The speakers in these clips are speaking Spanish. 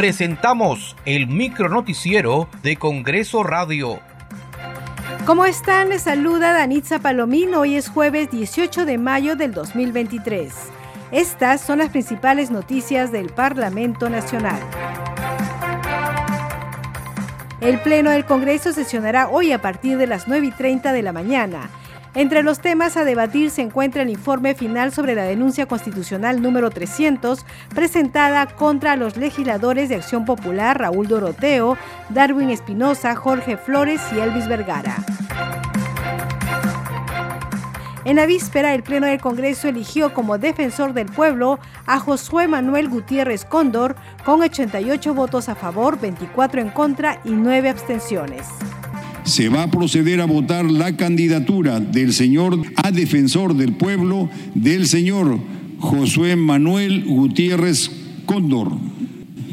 presentamos el micronoticiero de Congreso Radio. ¿Cómo están? Les saluda Danitza Palomín. Hoy es jueves 18 de mayo del 2023. Estas son las principales noticias del Parlamento Nacional. El Pleno del Congreso sesionará hoy a partir de las 9 y 30 de la mañana. Entre los temas a debatir se encuentra el informe final sobre la denuncia constitucional número 300 presentada contra los legisladores de Acción Popular Raúl Doroteo, Darwin Espinosa, Jorge Flores y Elvis Vergara. En la víspera, el Pleno del Congreso eligió como defensor del pueblo a Josué Manuel Gutiérrez Cóndor con 88 votos a favor, 24 en contra y 9 abstenciones se va a proceder a votar la candidatura del señor a defensor del pueblo, del señor Josué Manuel Gutiérrez Cóndor.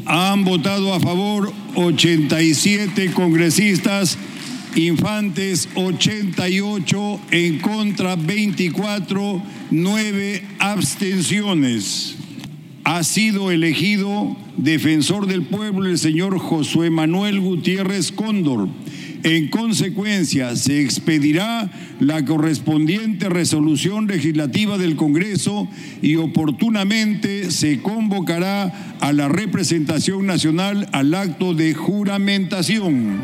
Han votado a favor 87 congresistas, infantes 88, en contra 24, 9 abstenciones. Ha sido elegido defensor del pueblo el señor Josué Manuel Gutiérrez Cóndor en consecuencia, se expedirá la correspondiente resolución legislativa del Congreso y oportunamente se convocará a la representación nacional al acto de juramentación.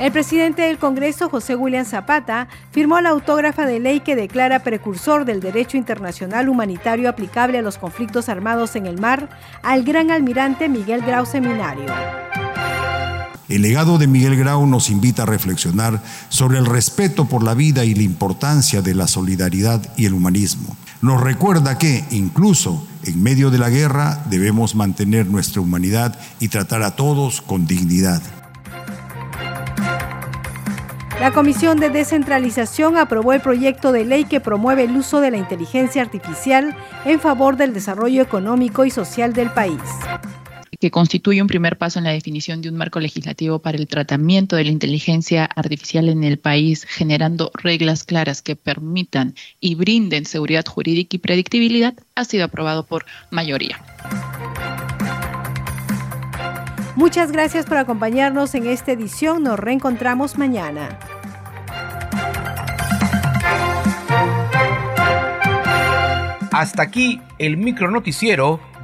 El presidente del Congreso, José William Zapata, firmó la autógrafa de ley que declara precursor del derecho internacional humanitario aplicable a los conflictos armados en el mar al gran almirante Miguel Grau Seminario. El legado de Miguel Grau nos invita a reflexionar sobre el respeto por la vida y la importancia de la solidaridad y el humanismo. Nos recuerda que, incluso en medio de la guerra, debemos mantener nuestra humanidad y tratar a todos con dignidad. La Comisión de Descentralización aprobó el proyecto de ley que promueve el uso de la inteligencia artificial en favor del desarrollo económico y social del país que constituye un primer paso en la definición de un marco legislativo para el tratamiento de la inteligencia artificial en el país, generando reglas claras que permitan y brinden seguridad jurídica y predictibilidad, ha sido aprobado por mayoría. Muchas gracias por acompañarnos en esta edición. Nos reencontramos mañana. Hasta aquí el micro noticiero